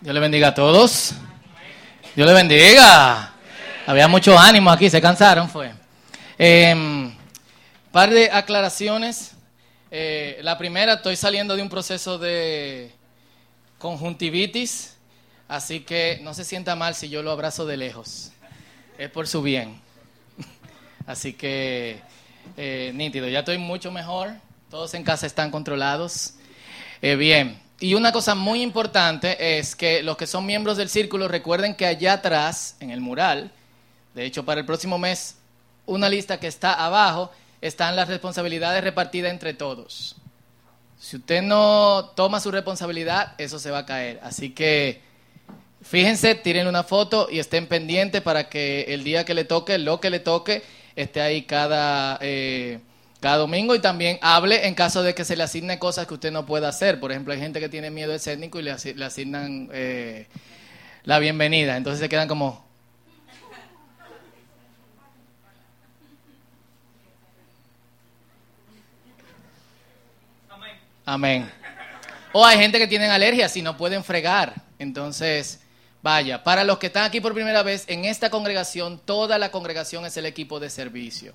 Dios le bendiga a todos. Dios le bendiga. Había mucho ánimo aquí, se cansaron, fue. Eh, par de aclaraciones. Eh, la primera, estoy saliendo de un proceso de conjuntivitis, así que no se sienta mal si yo lo abrazo de lejos. Es por su bien. Así que, eh, nítido, ya estoy mucho mejor. Todos en casa están controlados. Eh, bien, y una cosa muy importante es que los que son miembros del círculo recuerden que allá atrás, en el mural, de hecho para el próximo mes, una lista que está abajo, están las responsabilidades repartidas entre todos. Si usted no toma su responsabilidad, eso se va a caer. Así que fíjense, tiren una foto y estén pendientes para que el día que le toque, lo que le toque, esté ahí cada... Eh, cada domingo y también hable en caso de que se le asigne cosas que usted no pueda hacer. Por ejemplo, hay gente que tiene miedo escénico y le, asignan eh, la bienvenida. Entonces se quedan como... Amén. O hay gente que tienen alergias y no pueden fregar. Entonces, vaya, para los que están aquí por primera vez, en esta congregación, toda la congregación es el equipo de servicio.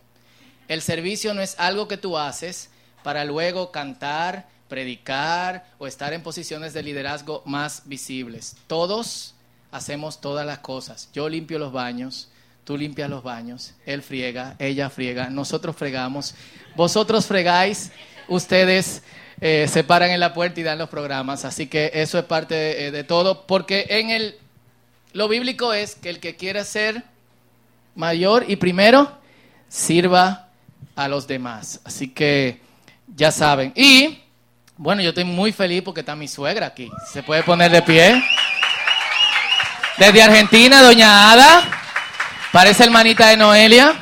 El servicio no es algo que tú haces para luego cantar, predicar o estar en posiciones de liderazgo más visibles. Todos hacemos todas las cosas. Yo limpio los baños, tú limpias los baños, él friega, ella friega, nosotros fregamos, vosotros fregáis, ustedes eh, se paran en la puerta y dan los programas. Así que eso es parte de, de todo, porque en el lo bíblico es que el que quiera ser mayor y primero sirva a los demás. Así que ya saben. Y bueno, yo estoy muy feliz porque está mi suegra aquí. Se puede poner de pie. Desde Argentina, doña Ada. Parece hermanita de Noelia.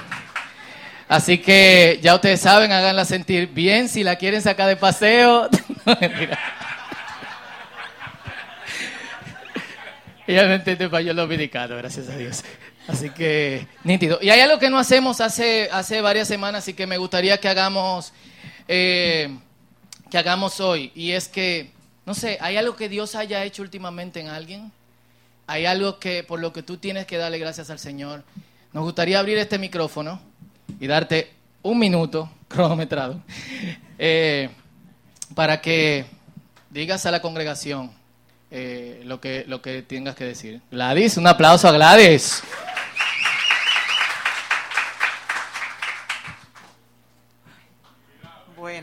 Así que ya ustedes saben, háganla sentir bien. Si la quieren sacar de paseo. no. Ella no entiende español dominicano, gracias a Dios. Así que, nítido. Y hay algo que no hacemos hace, hace varias semanas y que me gustaría que hagamos, eh, que hagamos hoy. Y es que, no sé, ¿hay algo que Dios haya hecho últimamente en alguien? ¿Hay algo que por lo que tú tienes que darle gracias al Señor? Nos gustaría abrir este micrófono y darte un minuto cronometrado eh, para que digas a la congregación eh, lo, que, lo que tengas que decir. Gladys, un aplauso a Gladys.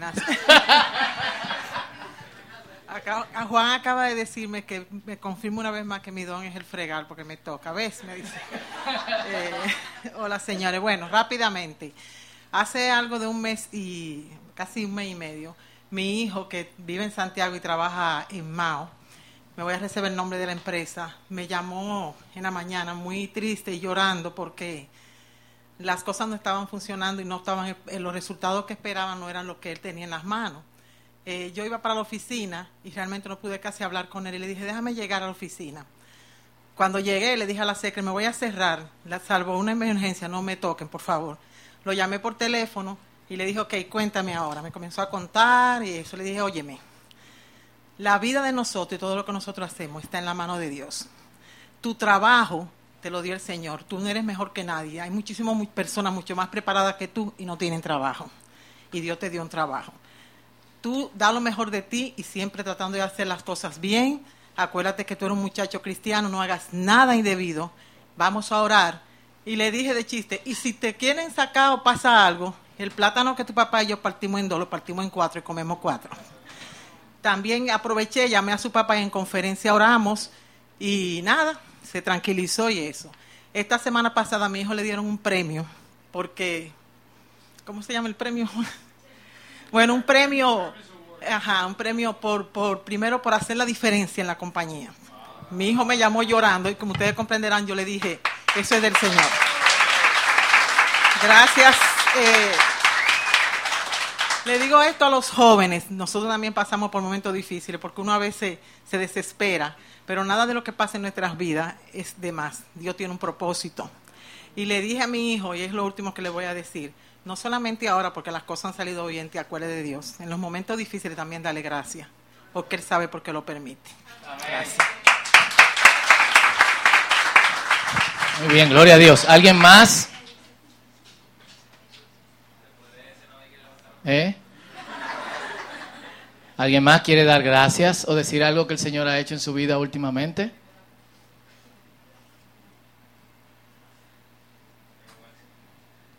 Buenas. Juan acaba de decirme que me confirma una vez más que mi don es el fregar porque me toca. ¿Ves? Me dice. Eh, hola, señores. Bueno, rápidamente. Hace algo de un mes y casi un mes y medio, mi hijo que vive en Santiago y trabaja en Mao, me voy a recibir el nombre de la empresa, me llamó en la mañana muy triste y llorando porque las cosas no estaban funcionando y no estaban eh, los resultados que esperaban no eran los que él tenía en las manos. Eh, yo iba para la oficina y realmente no pude casi hablar con él y le dije, déjame llegar a la oficina. Cuando llegué le dije a la secre, me voy a cerrar, la, salvo una emergencia, no me toquen, por favor. Lo llamé por teléfono y le dije, ok, cuéntame ahora. Me comenzó a contar y eso le dije, óyeme, la vida de nosotros y todo lo que nosotros hacemos está en la mano de Dios. Tu trabajo te lo dio el Señor. Tú no eres mejor que nadie. Hay muchísimas personas mucho más preparadas que tú y no tienen trabajo. Y Dios te dio un trabajo. Tú da lo mejor de ti y siempre tratando de hacer las cosas bien. Acuérdate que tú eres un muchacho cristiano, no hagas nada indebido. Vamos a orar. Y le dije de chiste, y si te quieren sacar o pasa algo, el plátano que tu papá y yo partimos en dos, lo partimos en cuatro y comemos cuatro. También aproveché, llamé a su papá y en conferencia oramos y nada, se tranquilizó y eso. Esta semana pasada a mi hijo le dieron un premio, porque, ¿cómo se llama el premio? bueno, un premio, ajá, un premio por, por, primero por hacer la diferencia en la compañía. Mi hijo me llamó llorando y como ustedes comprenderán, yo le dije, eso es del Señor. Gracias. Eh, le digo esto a los jóvenes, nosotros también pasamos por momentos difíciles porque uno a veces se desespera, pero nada de lo que pasa en nuestras vidas es de más. Dios tiene un propósito. Y le dije a mi hijo, y es lo último que le voy a decir, no solamente ahora porque las cosas han salido bien, te acuerdes de Dios, en los momentos difíciles también dale gracias, porque Él sabe por qué lo permite. Gracias. Muy bien, gloria a Dios. ¿Alguien más? ¿Eh? ¿Alguien más quiere dar gracias o decir algo que el Señor ha hecho en su vida últimamente?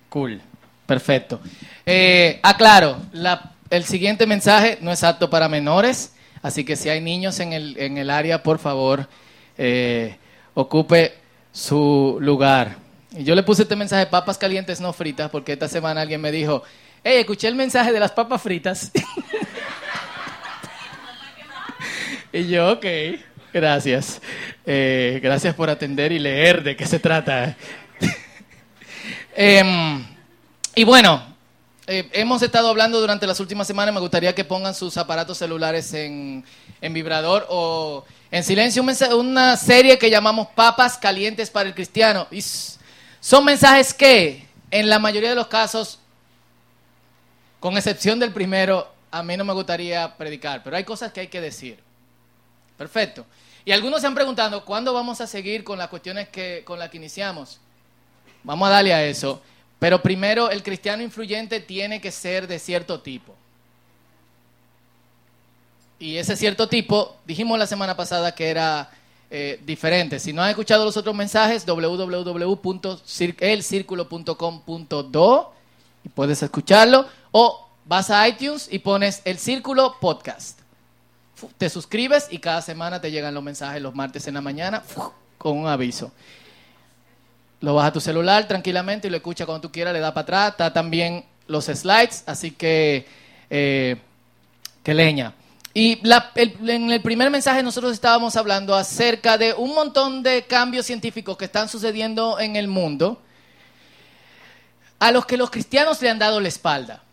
Cool, perfecto. Eh, aclaro, el siguiente mensaje no es apto para menores, así que si hay niños en el, en el área, por favor, eh, ocupe su lugar. Y yo le puse este mensaje, papas calientes no fritas, porque esta semana alguien me dijo, hey, escuché el mensaje de las papas fritas. y yo, ok, gracias. Eh, gracias por atender y leer de qué se trata. Em, y bueno, eh, hemos estado hablando durante las últimas semanas, me gustaría que pongan sus aparatos celulares en, en vibrador o en silencio, una serie que llamamos Papas Calientes para el Cristiano. Son mensajes que, en la mayoría de los casos, con excepción del primero, a mí no me gustaría predicar, pero hay cosas que hay que decir. Perfecto. Y algunos se han preguntado, ¿cuándo vamos a seguir con las cuestiones que, con las que iniciamos? Vamos a darle a eso. Pero primero, el cristiano influyente tiene que ser de cierto tipo. Y ese cierto tipo, dijimos la semana pasada que era eh, diferente. Si no has escuchado los otros mensajes, www.elcirculo.com.do y puedes escucharlo. O vas a iTunes y pones El Círculo Podcast. Te suscribes y cada semana te llegan los mensajes los martes en la mañana con un aviso. Lo vas a tu celular tranquilamente y lo escuchas cuando tú quieras, le da para atrás. Está también los slides, así que, eh, que leña. Y en el primer mensaje nosotros estábamos hablando acerca de un montón de cambios científicos que están sucediendo en el mundo, a los que los cristianos le han dado la espalda,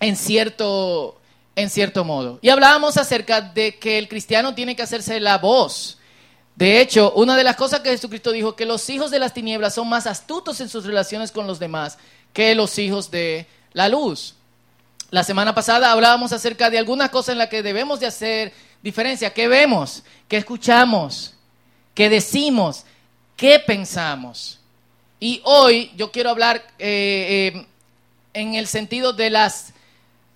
en cierto, en cierto modo. Y hablábamos acerca de que el cristiano tiene que hacerse la voz de hecho, una de las cosas que Jesucristo dijo, que los hijos de las tinieblas son más astutos en sus relaciones con los demás que los hijos de la luz. La semana pasada hablábamos acerca de algunas cosas en las que debemos de hacer diferencia. ¿Qué vemos? ¿Qué escuchamos? ¿Qué decimos? ¿Qué pensamos? Y hoy yo quiero hablar eh, eh, en el sentido de las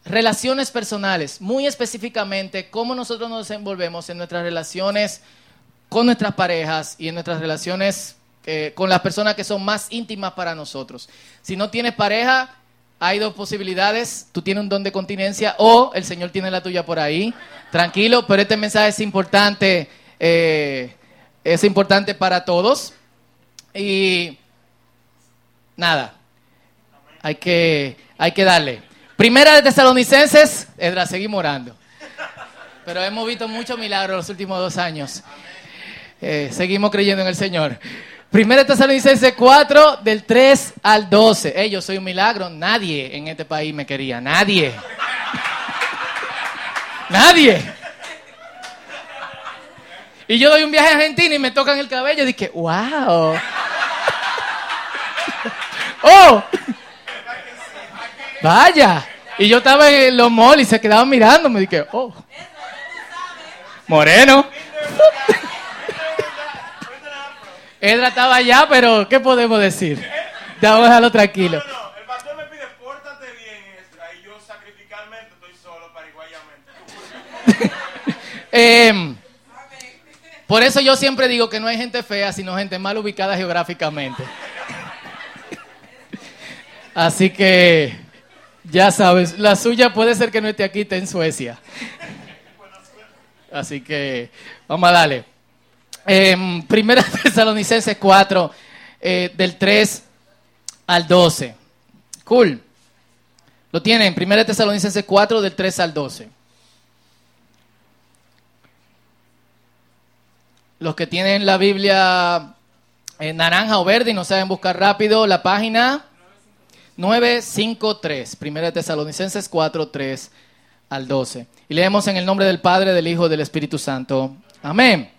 relaciones personales, muy específicamente cómo nosotros nos desenvolvemos en nuestras relaciones con nuestras parejas y en nuestras relaciones eh, con las personas que son más íntimas para nosotros. Si no tienes pareja, hay dos posibilidades. Tú tienes un don de continencia o el Señor tiene la tuya por ahí. Tranquilo, pero este mensaje es importante, es importante para todos. Y nada, hay que, hay que darle. Primera de Tesalonicenses, Edra, seguimos orando. Pero hemos visto muchos milagros los últimos dos años. Eh, seguimos creyendo en el Señor. Primera Tesalonicenses 4, del 3 al 12. Hey, yo soy un milagro. Nadie en este país me quería. Nadie. Nadie. Y yo doy un viaje a Argentina y me tocan el cabello y dije, wow. ¡Oh! Vaya. Y yo estaba en los malls y se quedaban mirando. Me dije, oh. Moreno. Edra estaba allá, pero ¿qué podemos decir? Ya vamos a dejarlo tranquilo. No, no, el pastor me pide, pórtate bien, Edra, y yo sacrificalmente estoy solo para eh, por eso yo siempre digo que no hay gente fea, sino gente mal ubicada geográficamente. Así que, ya sabes, la suya puede ser que no esté aquí, esté en Suecia. Así que, vamos a darle. Eh, primera Tesalonicenses 4, eh, del 3 al 12. Cool. Lo tienen, Primera Tesalonicenses 4, del 3 al 12. Los que tienen la Biblia en naranja o verde y no saben buscar rápido, la página 953, Primera Tesalonicenses 4, 3 al 12. Y leemos en el nombre del Padre, del Hijo y del Espíritu Santo. Amén.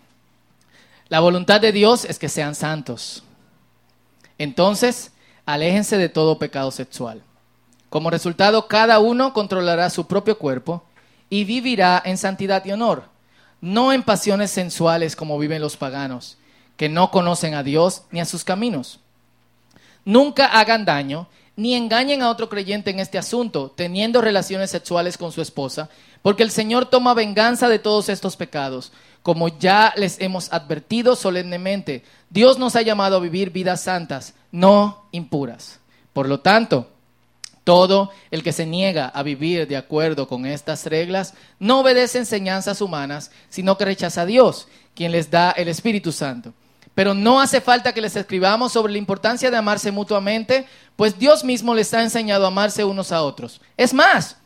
La voluntad de Dios es que sean santos. Entonces, aléjense de todo pecado sexual. Como resultado, cada uno controlará su propio cuerpo y vivirá en santidad y honor, no en pasiones sensuales como viven los paganos, que no conocen a Dios ni a sus caminos. Nunca hagan daño ni engañen a otro creyente en este asunto, teniendo relaciones sexuales con su esposa, porque el Señor toma venganza de todos estos pecados. Como ya les hemos advertido solemnemente, Dios nos ha llamado a vivir vidas santas, no impuras. Por lo tanto, todo el que se niega a vivir de acuerdo con estas reglas no obedece enseñanzas humanas, sino que rechaza a Dios, quien les da el Espíritu Santo. Pero no hace falta que les escribamos sobre la importancia de amarse mutuamente, pues Dios mismo les ha enseñado a amarse unos a otros. Es más,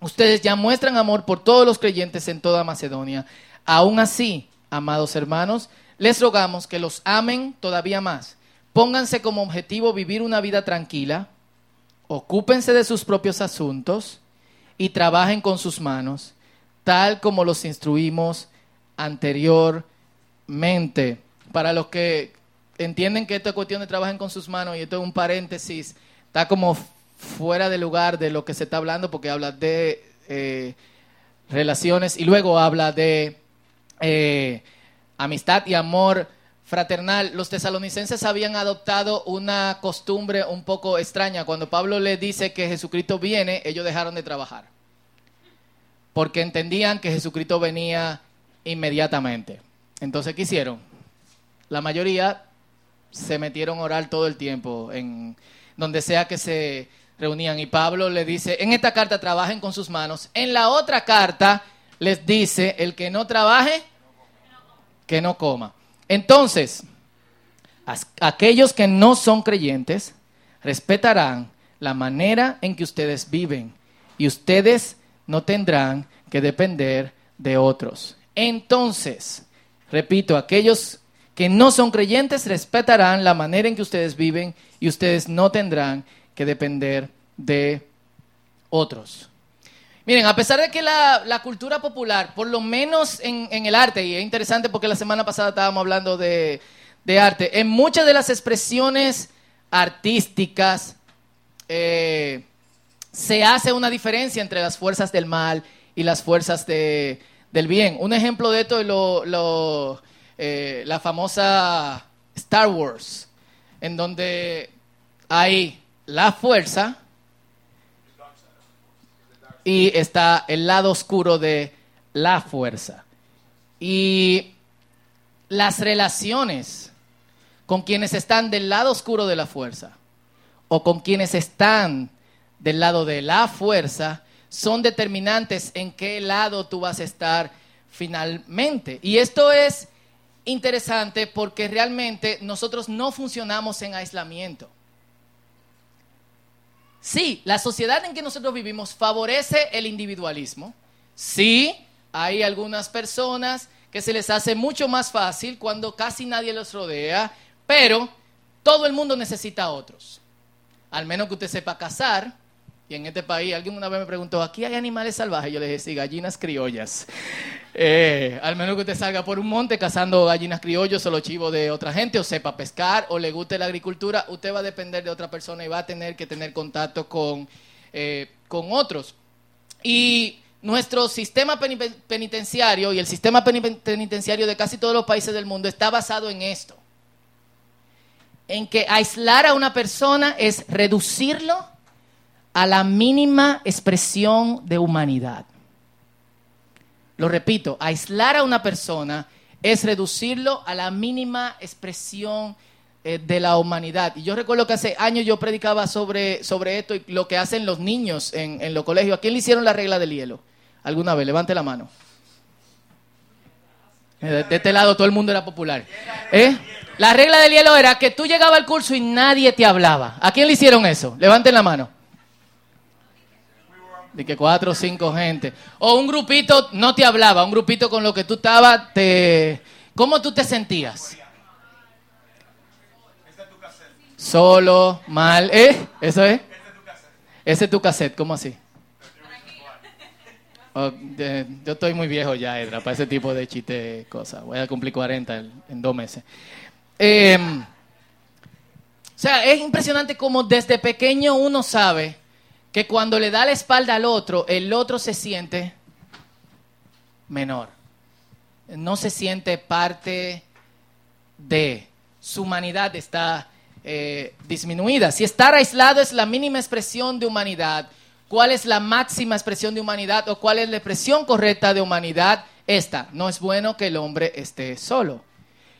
ustedes ya muestran amor por todos los creyentes en toda Macedonia. Aún así, amados hermanos, les rogamos que los amen todavía más. Pónganse como objetivo vivir una vida tranquila, ocúpense de sus propios asuntos y trabajen con sus manos, tal como los instruimos anteriormente. Para los que entienden que esta cuestión de trabajen con sus manos, y esto es un paréntesis, está como fuera de lugar de lo que se está hablando, porque habla de eh, relaciones y luego habla de eh, amistad y amor fraternal. Los tesalonicenses habían adoptado una costumbre un poco extraña. Cuando Pablo les dice que Jesucristo viene, ellos dejaron de trabajar. Porque entendían que Jesucristo venía inmediatamente. Entonces, ¿qué hicieron? La mayoría se metieron a orar todo el tiempo, en donde sea que se reunían. Y Pablo le dice, en esta carta trabajen con sus manos. En la otra carta les dice, el que no trabaje, que no coma. Entonces, aquellos que no son creyentes respetarán la manera en que ustedes viven y ustedes no tendrán que depender de otros. Entonces, repito, aquellos que no son creyentes respetarán la manera en que ustedes viven y ustedes no tendrán que depender de otros. Miren, a pesar de que la, cultura popular, por lo menos en, el arte, y es interesante porque la semana pasada estábamos hablando de, arte, en muchas de las expresiones artísticas eh, se hace una diferencia entre las fuerzas del mal y las fuerzas del bien. Un ejemplo de esto es lo, eh, la famosa Star Wars, en donde hay la fuerza y está el lado oscuro de la fuerza. Y las relaciones con quienes están del lado oscuro de la fuerza o con quienes están del lado de la fuerza son determinantes en qué lado tú vas a estar finalmente. Y esto es interesante porque realmente nosotros no funcionamos en aislamiento. Sí, la sociedad en que nosotros vivimos favorece el individualismo. Sí, hay algunas personas que se les hace mucho más fácil cuando casi nadie los rodea, pero todo el mundo necesita a otros. Al menos que usted sepa cazar, en este país, alguien una vez me preguntó, ¿aquí hay animales salvajes? Yo le dije, sí, gallinas criollas. Eh, al menos que usted salga por un monte cazando gallinas criollos o los chivos de otra gente, o sepa pescar, o le guste la agricultura, usted va a depender de otra persona y va a tener que tener contacto con, eh, con otros. Y nuestro sistema penitenciario y el sistema penitenciario de casi todos los países del mundo está basado en esto. En que aislar a una persona es reducirlo a la mínima expresión de humanidad. Lo repito, aislar a una persona es reducirlo a la mínima expresión eh, de la humanidad. Y yo recuerdo que hace años yo predicaba sobre, sobre esto y lo que hacen los niños en, en los colegios. ¿A quién le hicieron la regla del hielo? ¿Alguna vez? Levante la mano. Eh, de, este lado todo el mundo era popular. ¿Eh? La regla del hielo era que tú llegabas al curso y nadie te hablaba. ¿A quién le hicieron eso? Levanten la mano de que cuatro o cinco gente. O un grupito no te hablaba, un grupito con lo que tú estabas, te... ¿cómo tú te sentías? Solo, mal, ¿eh? ¿Eso es? Ese es tu cassette, ¿cómo así? Oh, yo estoy muy viejo ya, Edra, para ese tipo de chiste cosas. Voy a cumplir 40 en, dos meses. Em, o sea, es impresionante como desde pequeño uno sabe que cuando le da la espalda al otro, el otro se siente menor. No se siente parte de su humanidad está eh, disminuida. Si estar aislado es la mínima expresión de humanidad, ¿cuál es la máxima expresión de humanidad o cuál es la expresión correcta de humanidad? Esta, no es bueno que el hombre esté solo.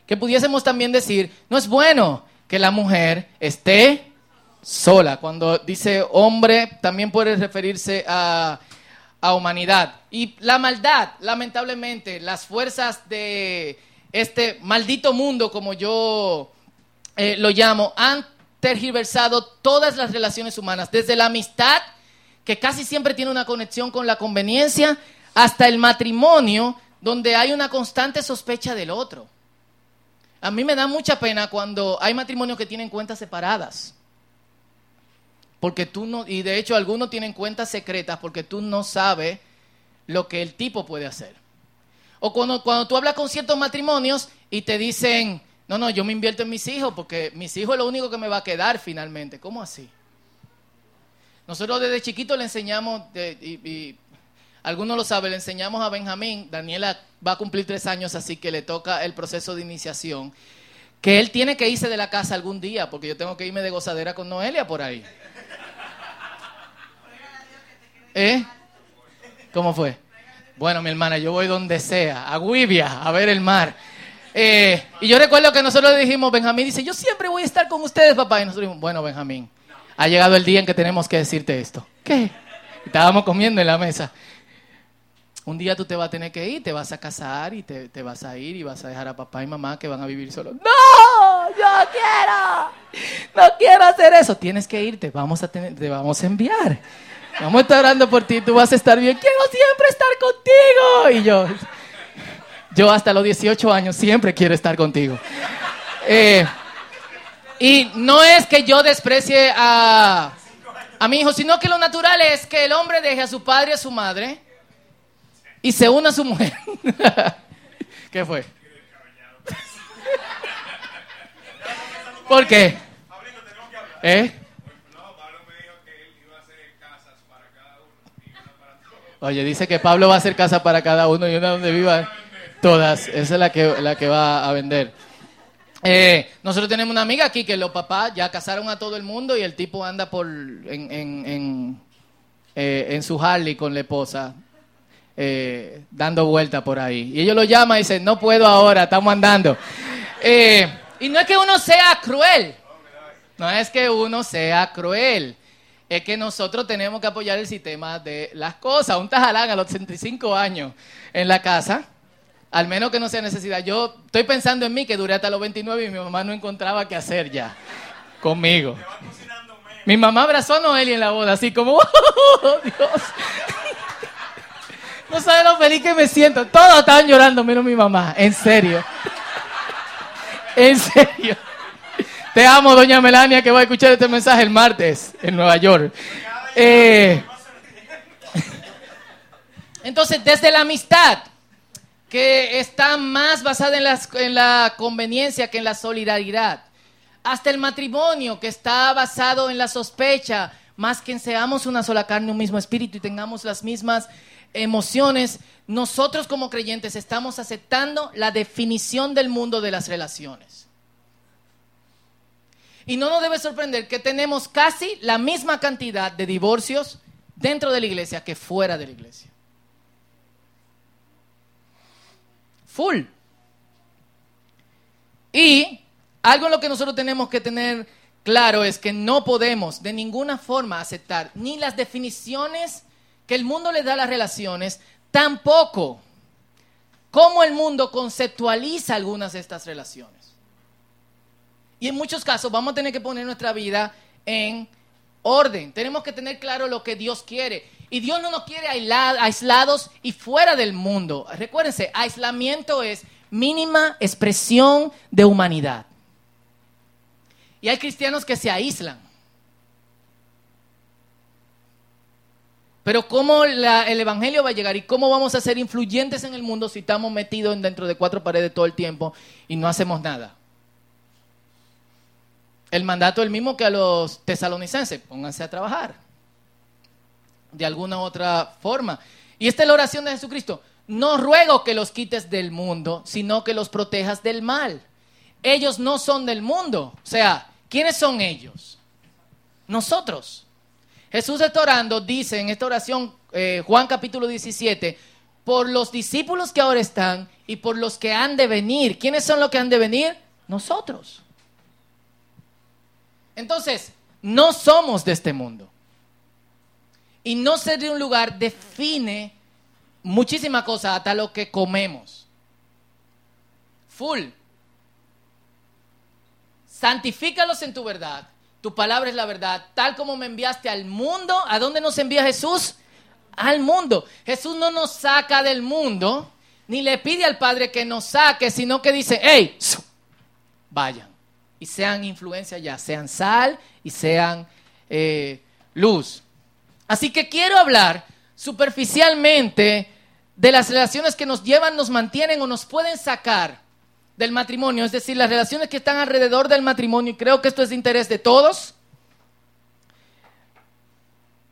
Que pudiésemos también decir, no es bueno que la mujer esté sola. Cuando dice hombre, también puede referirse a, a humanidad. Y la maldad, lamentablemente, las fuerzas de este maldito mundo, como yo eh, lo llamo, han tergiversado todas las relaciones humanas, desde la amistad, que casi siempre tiene una conexión con la conveniencia, hasta el matrimonio, donde hay una constante sospecha del otro. A mí me da mucha pena cuando hay matrimonios que tienen cuentas separadas. Porque tú no, y de hecho algunos tienen cuentas secretas porque tú no sabes lo que el tipo puede hacer. O cuando, cuando tú hablas con ciertos matrimonios y te dicen, no, no, yo me invierto en mis hijos porque mis hijos es lo único que me va a quedar finalmente. ¿Cómo así? Nosotros desde chiquito le enseñamos, y, algunos lo saben, le enseñamos a Benjamín, Daniela va a cumplir tres años, así que le toca el proceso de iniciación, que él tiene que irse de la casa algún día, porque yo tengo que irme de gozadera con Noelia por ahí. ¿Eh? ¿Cómo fue? Bueno, mi hermana, yo voy donde sea, a Guivia, a ver el mar. Eh, y yo recuerdo que nosotros le dijimos, Benjamín dice, yo siempre voy a estar con ustedes, papá. Y nosotros dijimos, bueno, Benjamín, ha llegado el día en que tenemos que decirte esto. ¿Qué? Estábamos comiendo en la mesa. Un día tú te vas a tener que ir, te vas a casar y te, vas a ir y vas a dejar a papá y mamá que van a vivir solos. ¡No! ¡Yo quiero! ¡No quiero hacer eso! Tienes que irte, vamos a tener, te vamos a enviar. Vamos a estar orando por ti, tú vas a estar bien. Quiero siempre estar contigo. Y yo, yo hasta los 18 años siempre quiero estar contigo. Eh, y no es que yo desprecie a, a mi hijo, sino que lo natural es que el hombre deje a su padre y a su madre y se una a su mujer. ¿Qué fue? ¿Por qué? ¿Eh? Oye, dice que Pablo va a hacer casa para cada uno y una donde viva. Todas, esa es la que, la que va a vender. Eh, nosotros tenemos una amiga aquí que los papás ya casaron a todo el mundo y el tipo anda por en, en, eh, en, su Harley con la esposa, eh, dando vuelta por ahí. Y ellos lo llaman y dicen, no puedo ahora, estamos andando. y no es que uno sea cruel, no es que uno sea cruel, es que nosotros tenemos que apoyar el sistema de las cosas. Un tajalán a los 65 años en la casa al menos que no sea necesidad. Yo estoy pensando en mí que duré hasta los 29 y mi mamá no encontraba qué hacer ya conmigo. Mi mamá abrazó a Noelia en la boda, así como, ¡Oh, Dios! No sabes lo feliz que me siento. Todos estaban llorando, menos mi mamá. En serio. En serio. Te amo, doña Melania, que va a escuchar este mensaje el martes en Nueva York. Eh, entonces, desde la amistad, que está más basada en, la conveniencia que en la solidaridad. Hasta el matrimonio, que está basado en la sospecha, más que en seamos una sola carne, un mismo espíritu y tengamos las mismas emociones, nosotros como creyentes estamos aceptando la definición del mundo de las relaciones. Y no nos debe sorprender que tenemos casi la misma cantidad de divorcios dentro de la iglesia que fuera de la iglesia. full. Y algo en lo que nosotros tenemos que tener claro es que no podemos de ninguna forma aceptar ni las definiciones que el mundo le da las relaciones, tampoco cómo el mundo conceptualiza algunas de estas relaciones. Y en muchos casos vamos a tener que poner nuestra vida en orden. Tenemos que tener claro lo que Dios quiere. Y Dios no nos quiere aislados y fuera del mundo. Recuérdense, aislamiento es mínima expresión de humanidad. Y hay cristianos que se aíslan. Pero ¿cómo el Evangelio va a llegar y cómo vamos a ser influyentes en el mundo si estamos metidos dentro de cuatro paredes todo el tiempo y no hacemos nada? El mandato es el mismo que a los tesalonicenses, pónganse a trabajar de alguna otra forma. Y esta es la oración de Jesucristo. No ruego que los quites del mundo, sino que los protejas del mal. ellos no son del mundo. O sea, ¿quiénes son ellos? Nosotros. Jesús está orando, dice en esta oración, eh, Juan capítulo 17, por los discípulos que ahora están y por los que han de venir. ¿Quiénes son los que han de venir? Nosotros. Entonces, no somos de este mundo. Y no ser de un lugar define muchísimas cosas, hasta lo que comemos. Full. Santifícalos en tu verdad. Tu palabra es la verdad. Tal como me enviaste al mundo, ¿a dónde nos envía Jesús? Al mundo. Jesús no nos saca del mundo, ni le pide al Padre que nos saque, sino que dice, hey, vayan y sean influencia ya, sean sal y sean eh, luz. Así que quiero hablar superficialmente de las relaciones que nos llevan, nos mantienen o nos pueden sacar del matrimonio, es decir, las relaciones que están alrededor del matrimonio, y creo que esto es de interés de todos,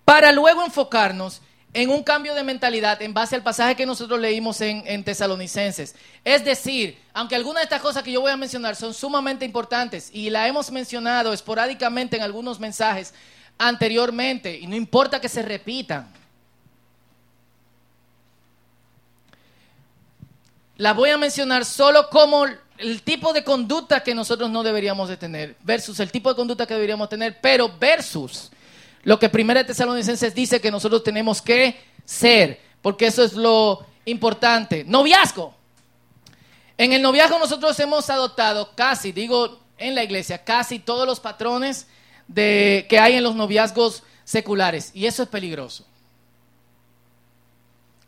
para luego enfocarnos en un cambio de mentalidad en base al pasaje que nosotros leímos en, en, Tesalonicenses. Es decir, aunque algunas de estas cosas que yo voy a mencionar son sumamente importantes y la hemos mencionado esporádicamente en algunos mensajes anteriormente, y no importa que se repitan, la voy a mencionar solo como el tipo de conducta que nosotros no deberíamos de tener, versus el tipo de conducta que deberíamos tener, pero versus lo que Primera Tesalonicenses dice que nosotros tenemos que ser, porque eso es lo importante. Noviazgo. En el noviazgo nosotros hemos adoptado casi, digo en la iglesia, casi todos los patrones de, que hay en los noviazgos seculares, y eso es peligroso.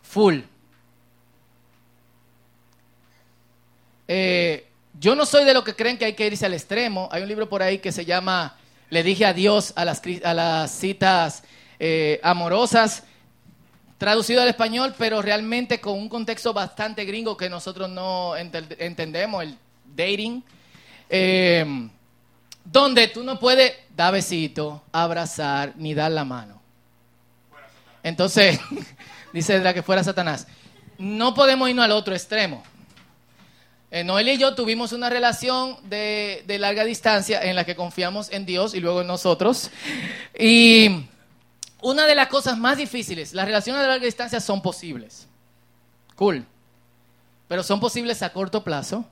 Full. Eh, yo no soy de lo que creen que hay que irse al extremo. Hay un libro por ahí que se llama Le dije adiós a las, a las citas eh, amorosas, traducido al español, pero realmente con un contexto bastante gringo que nosotros no entendemos, el dating, eh, donde tú no puedes dar besito, abrazar, ni dar la mano. Entonces, dice que fuera Satanás. No podemos irnos al otro extremo. Eh, Noel y yo tuvimos una relación de, larga distancia en la que confiamos en Dios y luego en nosotros. Y una de las cosas más difíciles, las relaciones de larga distancia son posibles. Cool. Pero son posibles a corto plazo.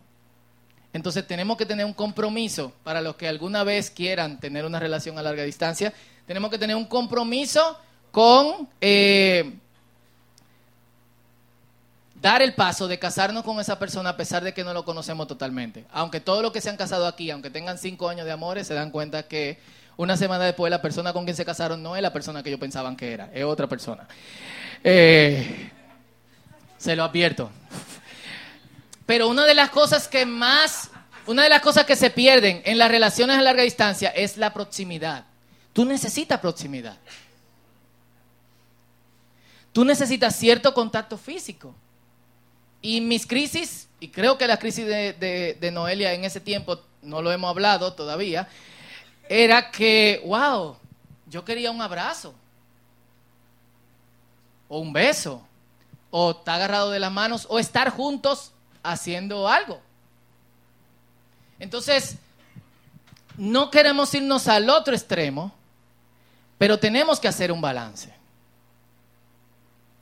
Entonces tenemos que tener un compromiso para los que alguna vez quieran tener una relación a larga distancia. Tenemos que tener un compromiso con eh, dar el paso de casarnos con esa persona a pesar de que no lo conocemos totalmente. Aunque todos los que se han casado aquí, aunque tengan cinco años de amores, se dan cuenta que una semana después la persona con quien se casaron no es la persona que ellos pensaban que era, es otra persona. Eh, se lo advierto. Pero una de las cosas que más, una de las cosas que se pierden en las relaciones a larga distancia es la proximidad. Tú necesitas proximidad. Tú necesitas cierto contacto físico. Y mis crisis, y creo que la crisis de, Noelia en ese tiempo, no lo hemos hablado todavía, era que, wow, yo quería un abrazo, o un beso, o estar agarrado de las manos, o estar juntos haciendo algo. Entonces, no queremos irnos al otro extremo, pero tenemos que hacer un balance.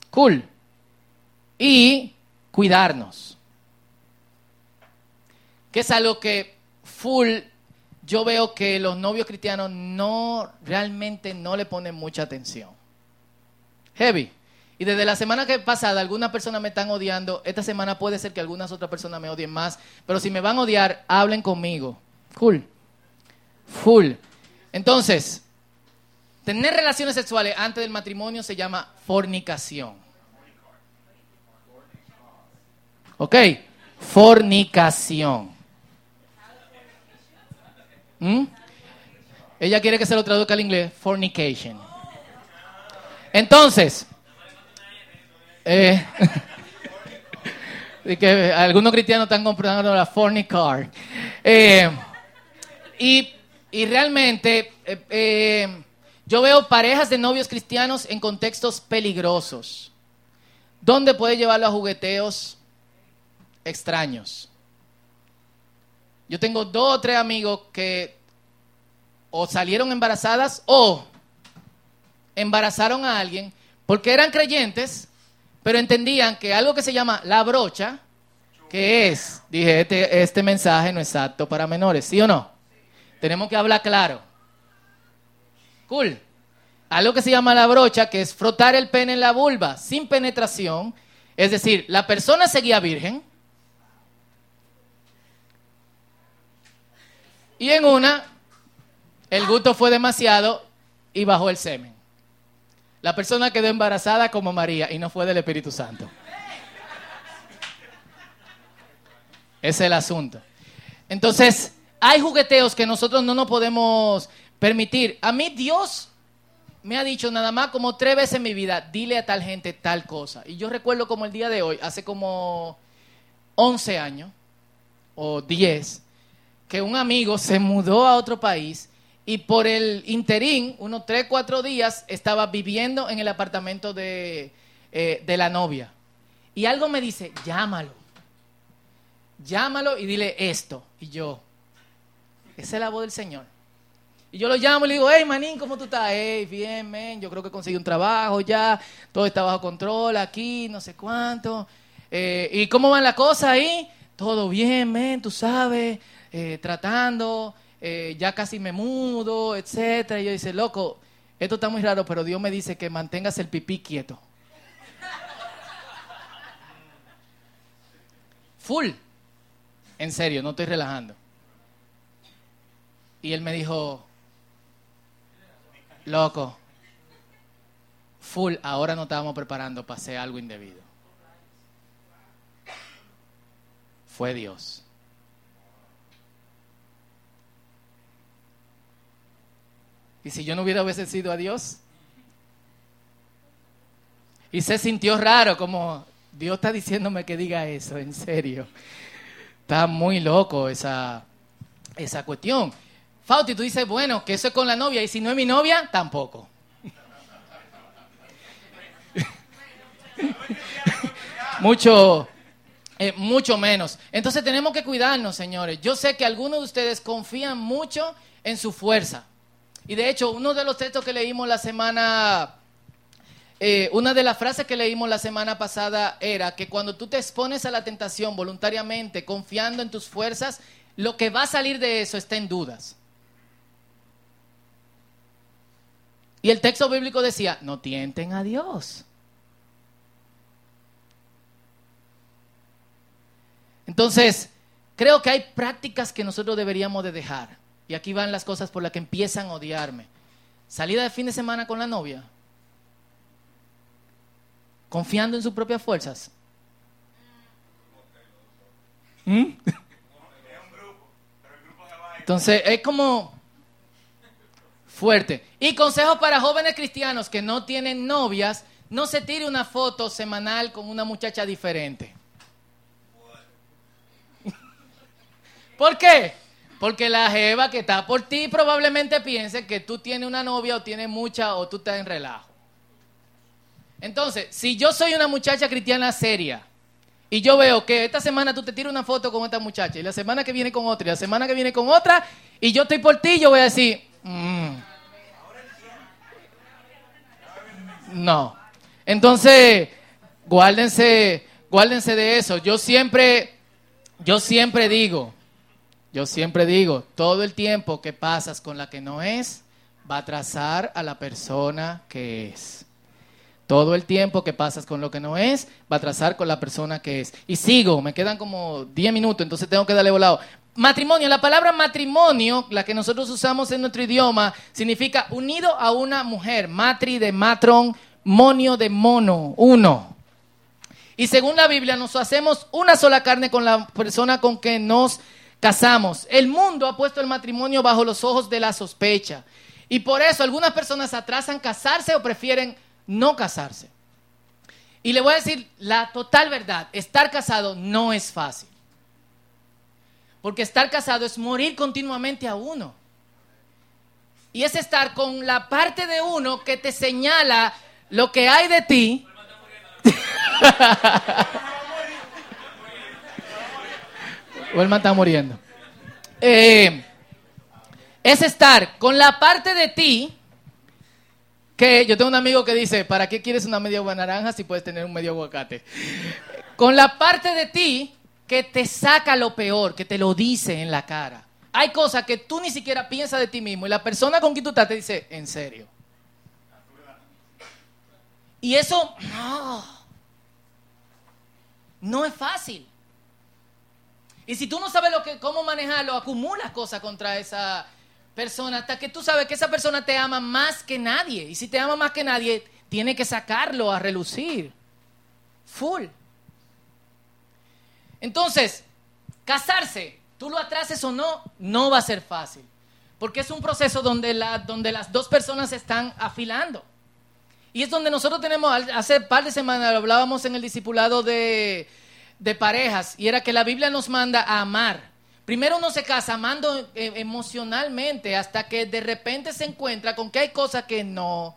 Cool. Y cuidarnos. Que es algo que full yo veo que los novios cristianos no realmente no le ponen mucha atención. Heavy. Y desde la semana que pasada algunas personas me están odiando. Esta semana puede ser que algunas otras personas me odien más. Pero si me van a odiar, hablen conmigo. Full. Full. Entonces, tener relaciones sexuales antes del matrimonio se llama fornicación. ¿Ok? Fornicación. ¿Mm? Ella quiere que se lo traduzca al inglés. Fornication. Entonces, eh, que algunos cristianos están comprando la fornicar. Eh, y, y, realmente eh, yo veo parejas de novios cristianos en contextos peligrosos. ¿Dónde puede llevarlo a jugueteos extraños. Yo tengo dos o tres amigos que o salieron embarazadas o embarazaron a alguien porque eran creyentes, pero entendían que algo que se llama la brocha, que es, dije, este, este mensaje no es apto para menores, ¿sí o no? Tenemos que hablar claro. Cool. Algo que se llama la brocha, que es frotar el pene en la vulva sin penetración, es decir, la persona seguía virgen. Y en una, el gusto fue demasiado y bajó el semen. La persona quedó embarazada como María y no fue del Espíritu Santo. Ese es el asunto. Entonces, hay jugueteos que nosotros no nos podemos permitir. A mí Dios me ha dicho nada más como tres veces en mi vida, dile a tal gente tal cosa. Y yo recuerdo como el día de hoy, hace como 11 años o 10, que un amigo se mudó a otro país y por el interín, unos 3, 4 días, estaba viviendo en el apartamento de, eh, de la novia. Y algo me dice, llámalo. Llámalo y dile esto. Y yo, esa es la voz del Señor. Y yo lo llamo y le digo, hey, manín, ¿cómo tú estás? Hey, bien, men, yo creo que conseguí un trabajo ya, todo está bajo control aquí, no sé cuánto. Eh, ¿Y cómo van las cosas ahí? Todo bien, men, tú sabes, eh, tratando, eh, ya casi me mudo, etcétera. Y yo dice, loco, esto está muy raro, pero Dios me dice que mantengas el pipí quieto. Full. En serio, no estoy relajando. Y él me dijo, loco, full, ahora no estábamos preparando para hacer algo indebido. Fue Dios. ¿Y si yo no hubiera obedecido a Dios? Y se sintió raro, como Dios está diciéndome que diga eso, en serio. Está muy loco esa, esa cuestión. Fauti, tú dices, bueno, que eso es con la novia, y si no es mi novia, tampoco. mucho, eh, mucho menos. Entonces tenemos que cuidarnos, señores. Yo sé que algunos de ustedes confían mucho en su fuerza. Y de hecho, uno de los textos que leímos la semana, eh, una de las frases que leímos la semana pasada era que cuando tú te expones a la tentación voluntariamente, confiando en tus fuerzas, lo que va a salir de eso está en dudas. Y el texto bíblico decía, no tienten a Dios. Entonces, creo que hay prácticas que nosotros deberíamos de dejar. Y aquí van las cosas por las que empiezan a odiarme. Salida de fin de semana con la novia. Confiando en sus propias fuerzas. ¿Mm? Entonces, es como fuerte. Y consejo para jóvenes cristianos que no tienen novias, no se tire una foto semanal con una muchacha diferente. ¿Por qué? Porque la jeva que está por ti probablemente piense que tú tienes una novia o tienes mucha o tú estás en relajo. Entonces, si yo soy una muchacha cristiana seria y yo veo que esta semana tú te tiras una foto con esta muchacha y la semana que viene con otra y la semana que viene con otra y yo estoy por ti, yo voy a decir, mm, no. Entonces, guárdense, guárdense de eso. Yo siempre, yo siempre digo, yo siempre digo, todo el tiempo que pasas con la que no es, va a trazar a la persona que es. Todo el tiempo que pasas con lo que no es, va a trazar con la persona que es. Y sigo, me quedan como 10 minutos, entonces tengo que darle volado. Matrimonio, la palabra matrimonio, la que nosotros usamos en nuestro idioma, significa unido a una mujer. Matri de matron, monio de mono, uno. Y según la Biblia, nos hacemos una sola carne con la persona con que nos casamos. El mundo ha puesto el matrimonio bajo los ojos de la sospecha. Y por eso algunas personas atrasan casarse o prefieren no casarse. Y le voy a decir la total verdad, estar casado no es fácil. Porque estar casado es morir continuamente a uno. Y es estar con la parte de uno que te señala lo que hay de ti. Huelma está muriendo. eh, es estar con la parte de ti que yo tengo un amigo que dice, ¿para qué quieres una media naranja si puedes tener un medio aguacate? Con la parte de ti que te saca lo peor, que te lo dice en la cara. Hay cosas que tú ni siquiera piensas de ti mismo y la persona con quien tú estás te dice, en serio. Y eso no, no es fácil. Y si tú no sabes lo cómo manejarlo, acumulas cosas contra esa persona hasta que tú sabes que esa persona te ama más que nadie. Y si te ama más que nadie, tiene que sacarlo a relucir. Full. Entonces, casarse, tú lo atrases o no, no va a ser fácil. Porque es un proceso donde, la, donde las dos personas se están afilando. Y es donde nosotros tenemos, hace un par de semanas hablábamos en el discipulado de, de parejas, y era que la Biblia nos manda a amar. Primero uno se casa amando eh, emocionalmente hasta que de repente se encuentra con que hay cosas que no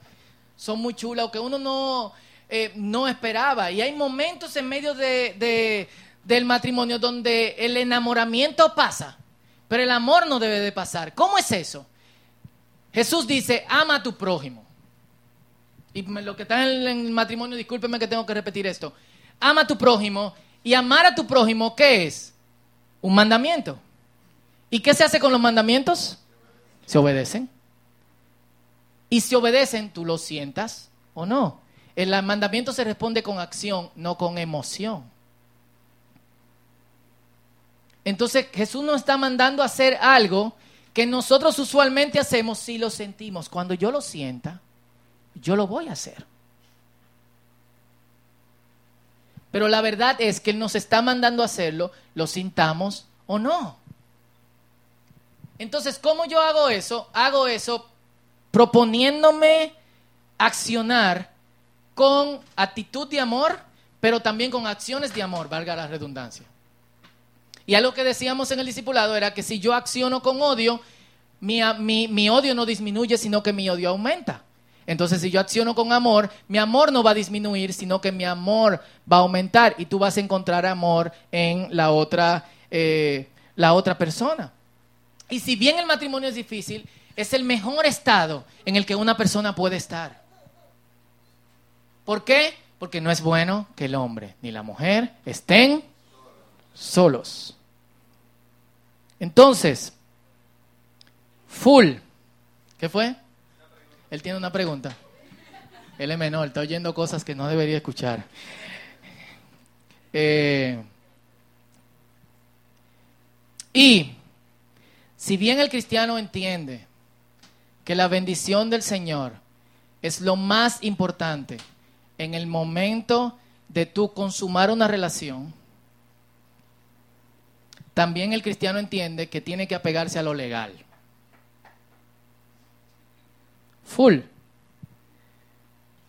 son muy chulas o que uno no, eh, no esperaba. Y hay momentos en medio de, del matrimonio donde el enamoramiento pasa, pero el amor no debe de pasar. ¿Cómo es eso? Jesús dice, ama a tu prójimo. Y lo que está en el matrimonio, discúlpeme que tengo que repetir esto. Ama a tu prójimo y amar a tu prójimo, ¿qué es? Un mandamiento. ¿Y qué se hace con los mandamientos? Se obedecen. Y si obedecen, tú lo sientas o no. El mandamiento se responde con acción, no con emoción. Entonces Jesús nos está mandando a hacer algo que nosotros usualmente hacemos si lo sentimos. Cuando yo lo sienta, yo lo voy a hacer. Pero la verdad es que Él nos está mandando a hacerlo, lo sintamos o no. Entonces, ¿cómo yo hago eso? Hago eso proponiéndome accionar con actitud de amor, pero también con acciones de amor, valga la redundancia. Y algo que decíamos en el discipulado era que si yo acciono con odio, mi, mi, odio no disminuye, sino que mi odio aumenta. Entonces, si yo acciono con amor, mi amor no va a disminuir, sino que mi amor va a aumentar y tú vas a encontrar amor en la otra, eh, la otra persona. Y si bien el matrimonio es difícil, es el mejor estado en el que una persona puede estar. ¿Por qué? Porque no es bueno que el hombre ni la mujer estén solos. Entonces, full. ¿Qué fue? Él tiene una pregunta. Él es menor, está oyendo cosas que no debería escuchar. Eh, y si bien el cristiano entiende que la bendición del Señor es lo más importante en el momento de tú consumar una relación, también el cristiano entiende que tiene que apegarse a lo legal. Full.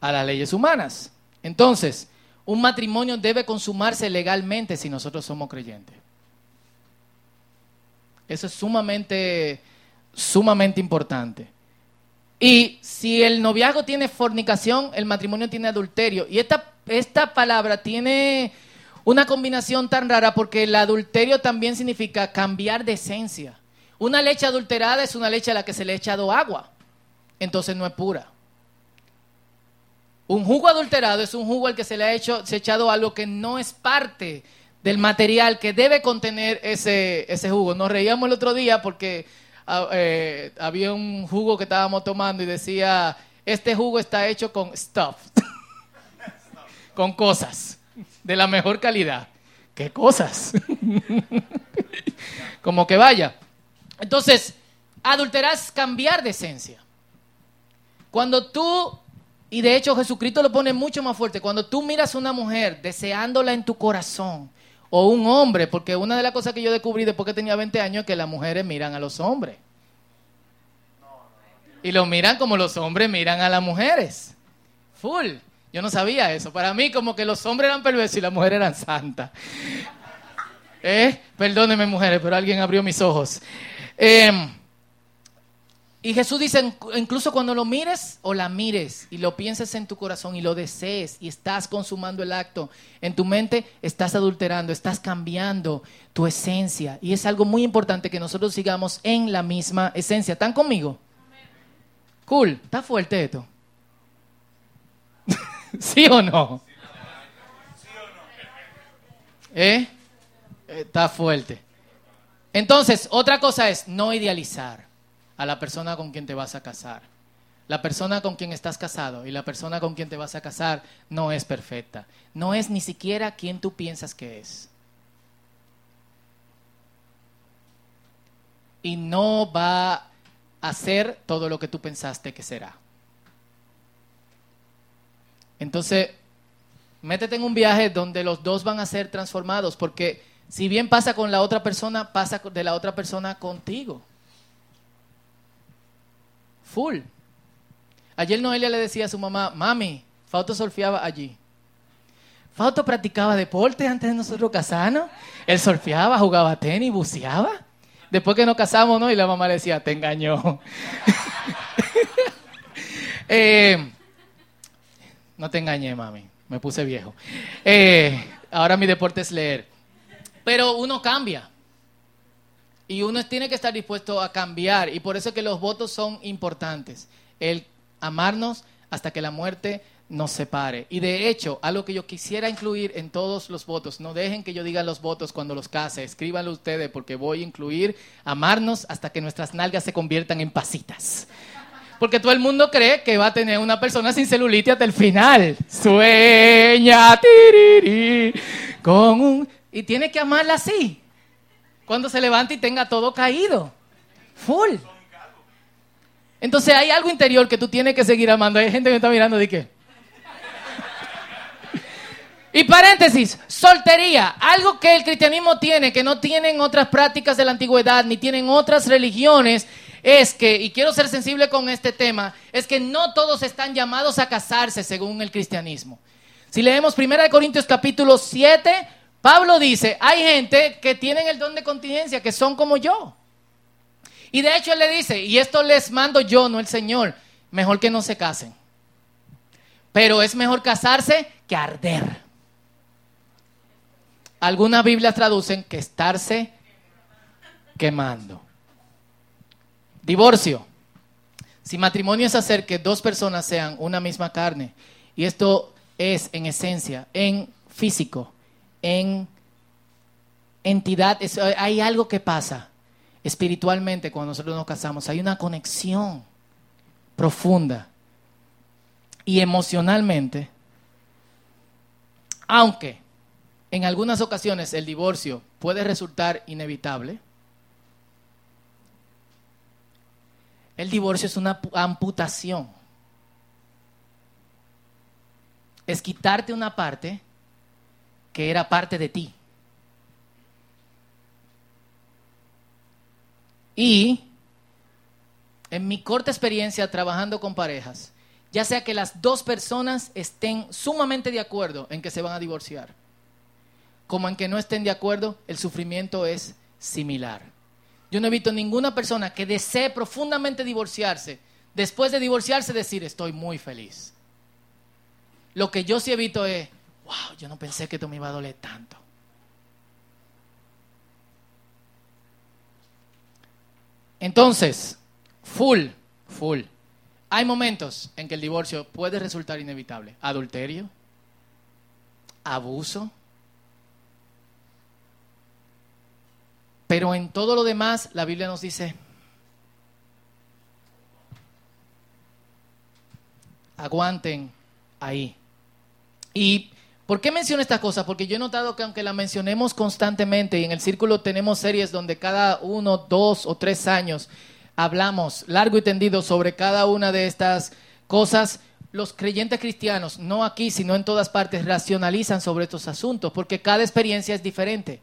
A las leyes humanas. Entonces, un matrimonio debe consumarse legalmente si nosotros somos creyentes. Eso es sumamente, sumamente importante. Y si el noviazgo tiene fornicación, el matrimonio tiene adulterio. Y esta, esta palabra tiene una combinación tan rara porque el adulterio también significa cambiar de esencia. Una leche adulterada es una leche a la que se le ha echado agua. Entonces no es pura. Un jugo adulterado es un jugo al que se le ha hecho, se ha echado algo que no es parte del material que debe contener ese, ese jugo. Nos reíamos el otro día porque ah, eh, había un jugo que estábamos tomando y decía, este jugo está hecho con stuff, con cosas de la mejor calidad. ¿Qué cosas? Como que vaya. Entonces, adulteras cambiar de esencia. Cuando tú, y de hecho Jesucristo lo pone mucho más fuerte, cuando tú miras a una mujer deseándola en tu corazón, o un hombre, porque una de las cosas que yo descubrí después que tenía 20 años es que las mujeres miran a los hombres. Y lo miran como los hombres miran a las mujeres. Full. Yo no sabía eso. Para mí como que los hombres eran perversos y las mujeres eran santas. ¿Eh? Perdónenme mujeres, pero alguien abrió mis ojos. Em, Y Jesús dice, "Inc- incluso cuando lo mires o la mires y lo pienses en tu corazón y lo desees y estás consumando el acto, en tu mente estás adulterando, estás cambiando tu esencia. Y es algo muy importante que nosotros sigamos en la misma esencia. ¿Están conmigo? Cool, está fuerte esto. ¿Sí o no? ¿Eh? Está fuerte. Entonces, otra cosa es no idealizar a la persona con quien te vas a casar. La persona con quien estás casado y la persona con quien te vas a casar no es perfecta. No es ni siquiera quien tú piensas que es. Y no va a ser todo lo que tú pensaste que será. Entonces, métete en un viaje donde los dos van a ser transformados, porque si bien pasa con la otra persona, pasa de la otra persona contigo. Full. Ayer Noelia le decía a su mamá, mami, Fausto surfeaba allí. Fausto practicaba deporte antes de nosotros casarnos. Él surfeaba, jugaba tenis, buceaba. Después que nos casamos, ¿no? Y la mamá le decía, te engañó. Eh, no te engañé, mami. Me puse viejo. Eh, ahora mi deporte es leer. Pero uno cambia. Y uno tiene que estar dispuesto a cambiar. Y por eso es que los votos son importantes. El amarnos hasta que la muerte nos separe. Y de hecho, algo que yo quisiera incluir en todos los votos, no dejen que yo diga los votos cuando los case, escríbanlo ustedes porque voy a incluir amarnos hasta que nuestras nalgas se conviertan en pasitas. Porque todo el mundo cree que va a tener una persona sin celulitis hasta el final. Sueña, tiriri, con un... Y tiene que amarla así. Cuando se levante y tenga todo caído. Full. Entonces hay algo interior que tú tienes que seguir amando. Hay gente que me está mirando de qué. Y paréntesis, soltería, algo que el cristianismo tiene, que no tienen otras prácticas de la antigüedad, ni tienen otras religiones, es que, y quiero ser sensible con este tema, es que no todos están llamados a casarse según el cristianismo. Si leemos 1 Corintios capítulo 7, Pablo dice, hay gente que tienen el don de continencia, que son como yo. Y de hecho él le dice, y esto les mando yo, no el Señor, mejor que no se casen. Pero es mejor casarse que arder. Algunas Biblias traducen que estarse quemando. Divorcio. Si matrimonio es hacer que dos personas sean una misma carne, y esto es en esencia, en físico, en entidad, hay algo que pasa espiritualmente cuando nosotros nos casamos, hay una conexión profunda y emocionalmente, aunque en algunas ocasiones el divorcio puede resultar inevitable, el divorcio es una pu- amputación. Es quitarte una parte que era parte de ti. Y en mi corta experiencia trabajando con parejas, ya sea que las dos personas estén sumamente de acuerdo en que se van a divorciar, como en que no estén de acuerdo, el sufrimiento es similar. Yo no he visto ninguna persona que desee profundamente divorciarse, después de divorciarse decir estoy muy feliz. Lo que yo sí he visto es, wow, yo no pensé que esto me iba a doler tanto. Entonces, full, full. Hay momentos en que el divorcio puede resultar inevitable. Adulterio, abuso. Pero en todo lo demás, la Biblia nos dice, aguanten ahí. ¿Y por qué menciono estas cosas? Porque yo he notado que aunque la mencionemos constantemente y en el círculo tenemos series donde cada uno, dos o tres años hablamos largo y tendido sobre cada una de estas cosas, los creyentes cristianos, no aquí, sino en todas partes, racionalizan sobre estos asuntos, porque cada experiencia es diferente.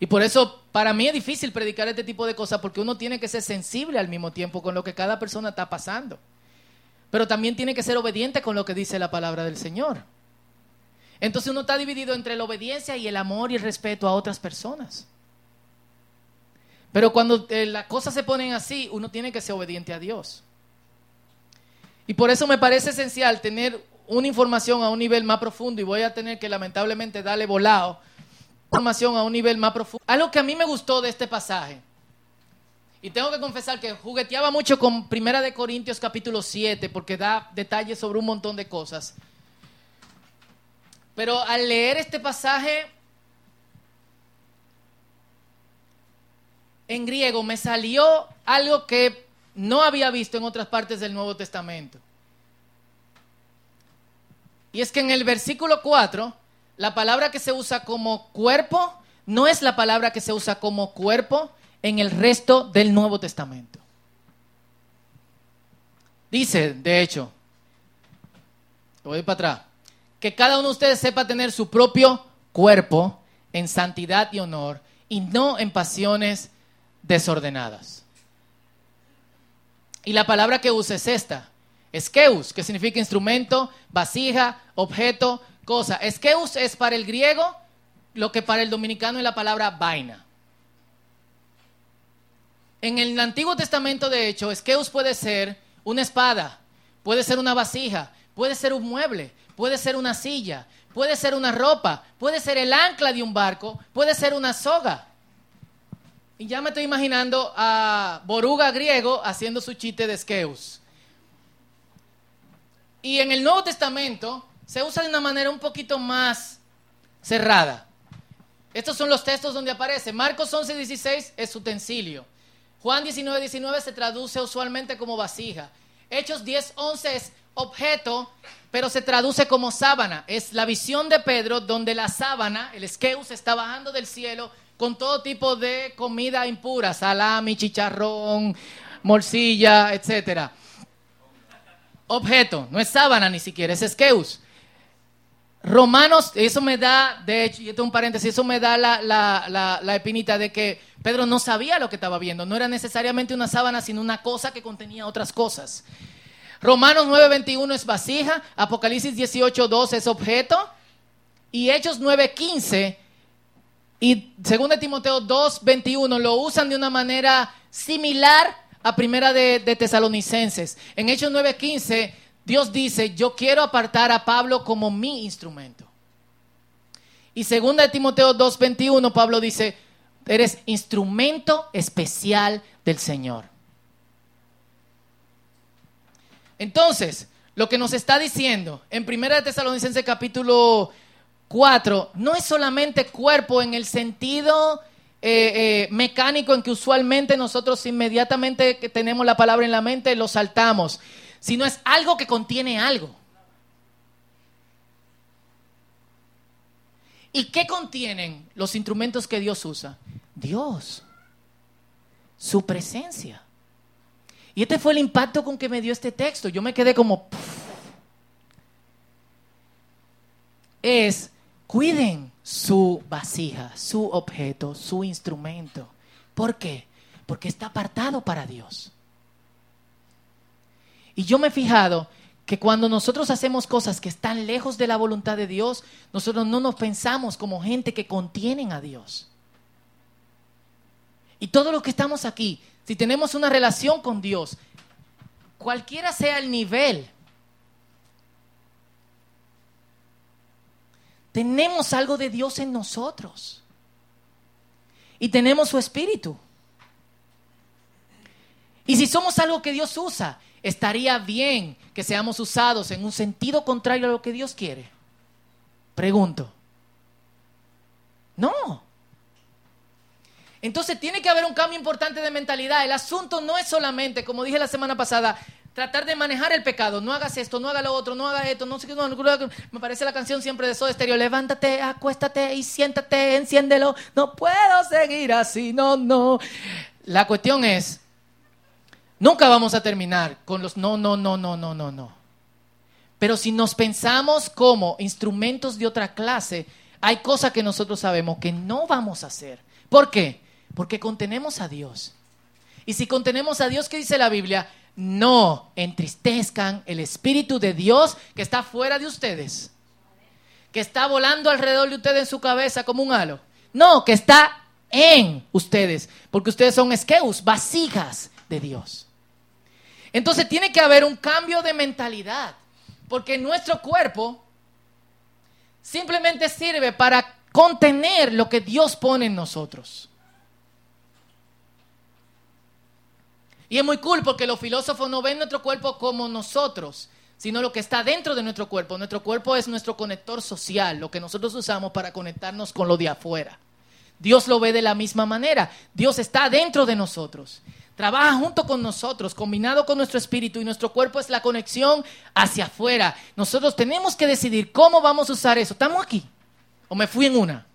Y por eso para mí es difícil predicar este tipo de cosas, porque uno tiene que ser sensible al mismo tiempo con lo que cada persona está pasando. Pero también tiene que ser obediente con lo que dice la palabra del Señor. Entonces uno está dividido entre la obediencia y el amor y el respeto a otras personas. Pero cuando eh, las cosas se ponen así, uno tiene que ser obediente a Dios. Y por eso me parece esencial tener una información a un nivel más profundo y voy a tener que lamentablemente darle volado información a un nivel más profundo. Algo que a mí me gustó de este pasaje, y tengo que confesar que jugueteaba mucho con Primera de Corintios capítulo 7 porque da detalles sobre un montón de cosas. Pero al leer este pasaje en griego me salió algo que no había visto en otras partes del Nuevo Testamento. Y es que en el versículo 4, la palabra que se usa como cuerpo no es la palabra que se usa como cuerpo en el resto del Nuevo Testamento. Dice, de hecho, voy para atrás, que cada uno de ustedes sepa tener su propio cuerpo en santidad y honor y no en pasiones desordenadas. Y la palabra que usa es esta, eskeus, que significa instrumento, vasija, objeto, cosa. Eskeus es para el griego lo que para el dominicano es la palabra vaina. En el Antiguo Testamento, de hecho, eskeus puede ser una espada, puede ser una vasija, puede ser un mueble, puede ser una silla, puede ser una ropa, puede ser el ancla de un barco, puede ser una soga. Y ya me estoy imaginando a Boruga griego haciendo su chiste de Esqueus. Y en el Nuevo Testamento se usa de una manera un poquito más cerrada. Estos son los textos donde aparece. Marcos 11, 16 es utensilio. Juan 19, 19 se traduce usualmente como vasija. Hechos 10, 11 es objeto, pero se traduce como sábana. Es la visión de Pedro donde la sábana, el esqueus, está bajando del cielo con todo tipo de comida impura, salami, chicharrón, morcilla, etcétera. Objeto, no es sábana ni siquiera, es esqueus. Romanos, eso me da, de hecho, y esto es un paréntesis, eso me da la, la, la, epinita de que Pedro no sabía lo que estaba viendo. No era necesariamente una sábana, sino una cosa que contenía otras cosas. Romanos 9:21 es vasija, Apocalipsis 18:2 es objeto, y Hechos 9:15 y 2 Timoteo 2:21 lo usan de una manera similar a primera de, de Tesalonicenses. En Hechos 9:15 Dios dice, yo quiero apartar a Pablo como mi instrumento. Y segunda de Timoteo 2:21 Pablo dice, eres instrumento especial del Señor. Entonces, lo que nos está diciendo en primera de Tesalonicenses capítulo 4 no es solamente cuerpo en el sentido eh, eh, mecánico en que usualmente nosotros inmediatamente que tenemos la palabra en la mente lo saltamos, sino es algo que contiene algo. ¿Y qué contienen los instrumentos que Dios usa? Dios, su presencia. Y este fue el impacto con que me dio este texto. Yo me quedé como... Es Cuiden su vasija, su objeto, su instrumento. ¿Por qué? Porque está apartado para Dios. Y yo me he fijado que cuando nosotros hacemos cosas que están lejos de la voluntad de Dios, nosotros no nos pensamos como gente que contienen a Dios. Y todos los que estamos aquí, si tenemos una relación con Dios, cualquiera sea el nivel, Tenemos algo de Dios en nosotros. Y tenemos su espíritu. Y si somos algo que Dios usa, estaría bien que seamos usados en un sentido contrario a lo que Dios quiere. Pregunto. No. Entonces tiene que haber un cambio importante de mentalidad. El asunto no es solamente, como dije la semana pasada, tratar de manejar el pecado. No hagas esto, no hagas lo otro, no hagas esto, no sé qué. me parece la canción siempre de Soda Estéreo. Levántate, acuéstate y siéntate, enciéndelo. No puedo seguir así, no, no. La cuestión es, nunca vamos a terminar con los no, no, no, no, no, no, no. Pero si nos pensamos como instrumentos de otra clase, hay cosas que nosotros sabemos que no vamos a hacer. ¿Por qué? Porque contenemos a Dios. Y si contenemos a Dios, ¿qué dice la Biblia? no entristezcan el Espíritu de Dios que está fuera de ustedes, que está volando alrededor de ustedes en su cabeza como un halo. No, que está en ustedes, porque ustedes son esqueus, vasijas de Dios. Entonces tiene que haber un cambio de mentalidad, porque nuestro cuerpo simplemente sirve para contener lo que Dios pone en nosotros. Y es muy cool porque los filósofos no ven nuestro cuerpo como nosotros, sino lo que está dentro de nuestro cuerpo. Nuestro cuerpo es nuestro conector social, lo que nosotros usamos para conectarnos con lo de afuera. Dios lo ve de la misma manera. Dios está dentro de nosotros. Trabaja junto con nosotros, combinado con nuestro espíritu y nuestro cuerpo es la conexión hacia afuera. Nosotros tenemos que decidir cómo vamos a usar eso. ¿Estamos aquí? ¿O me fui en una?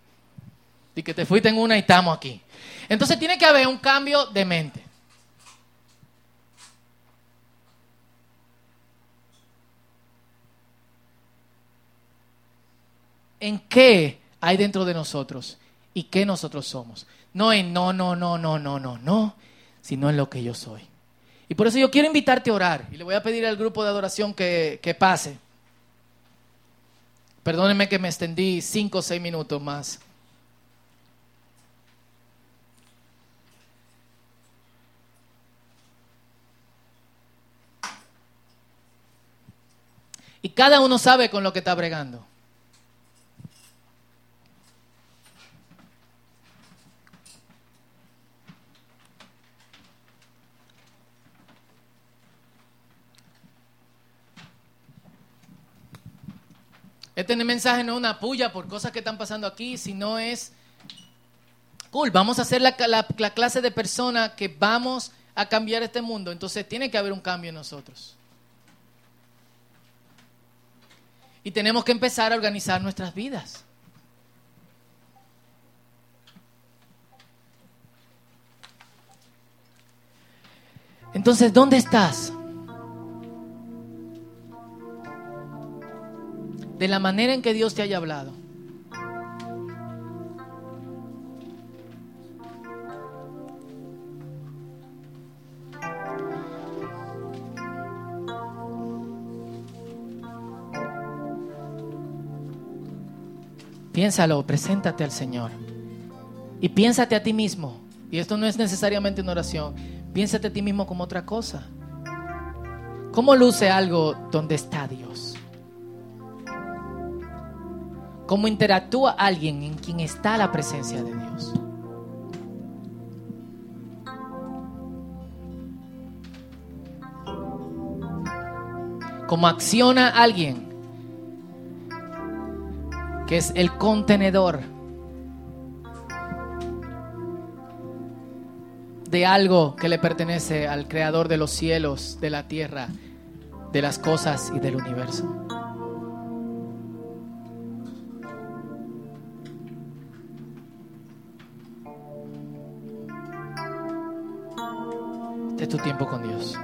Y que te fuiste en una y estamos aquí. Entonces tiene que haber un cambio de mente. en qué hay dentro de nosotros y qué nosotros somos. No en no, no, no, no, no, no, no, sino en lo que yo soy. Y por eso yo quiero invitarte a orar y le voy a pedir al grupo de adoración que, que pase. Perdónenme que me extendí cinco o seis minutos más. Y cada uno sabe con lo que está bregando. Este mensaje no es una puya por cosas que están pasando aquí, sino es, cool, vamos a ser la, clase de persona que vamos a cambiar este mundo. Entonces tiene que haber un cambio en nosotros. Y tenemos que empezar a organizar nuestras vidas. Entonces, ¿dónde estás? De la manera en que Dios te haya hablado. Piénsalo, preséntate al Señor. Y piénsate a ti mismo. Y esto no es necesariamente una oración. Piénsate a ti mismo como otra cosa. ¿Cómo luce algo donde está Dios? Cómo interactúa alguien en quien está la presencia de Dios. Cómo acciona alguien que es el contenedor de algo que le pertenece al creador de los cielos, de la tierra, de las cosas y del universo. Tu tiempo con Dios.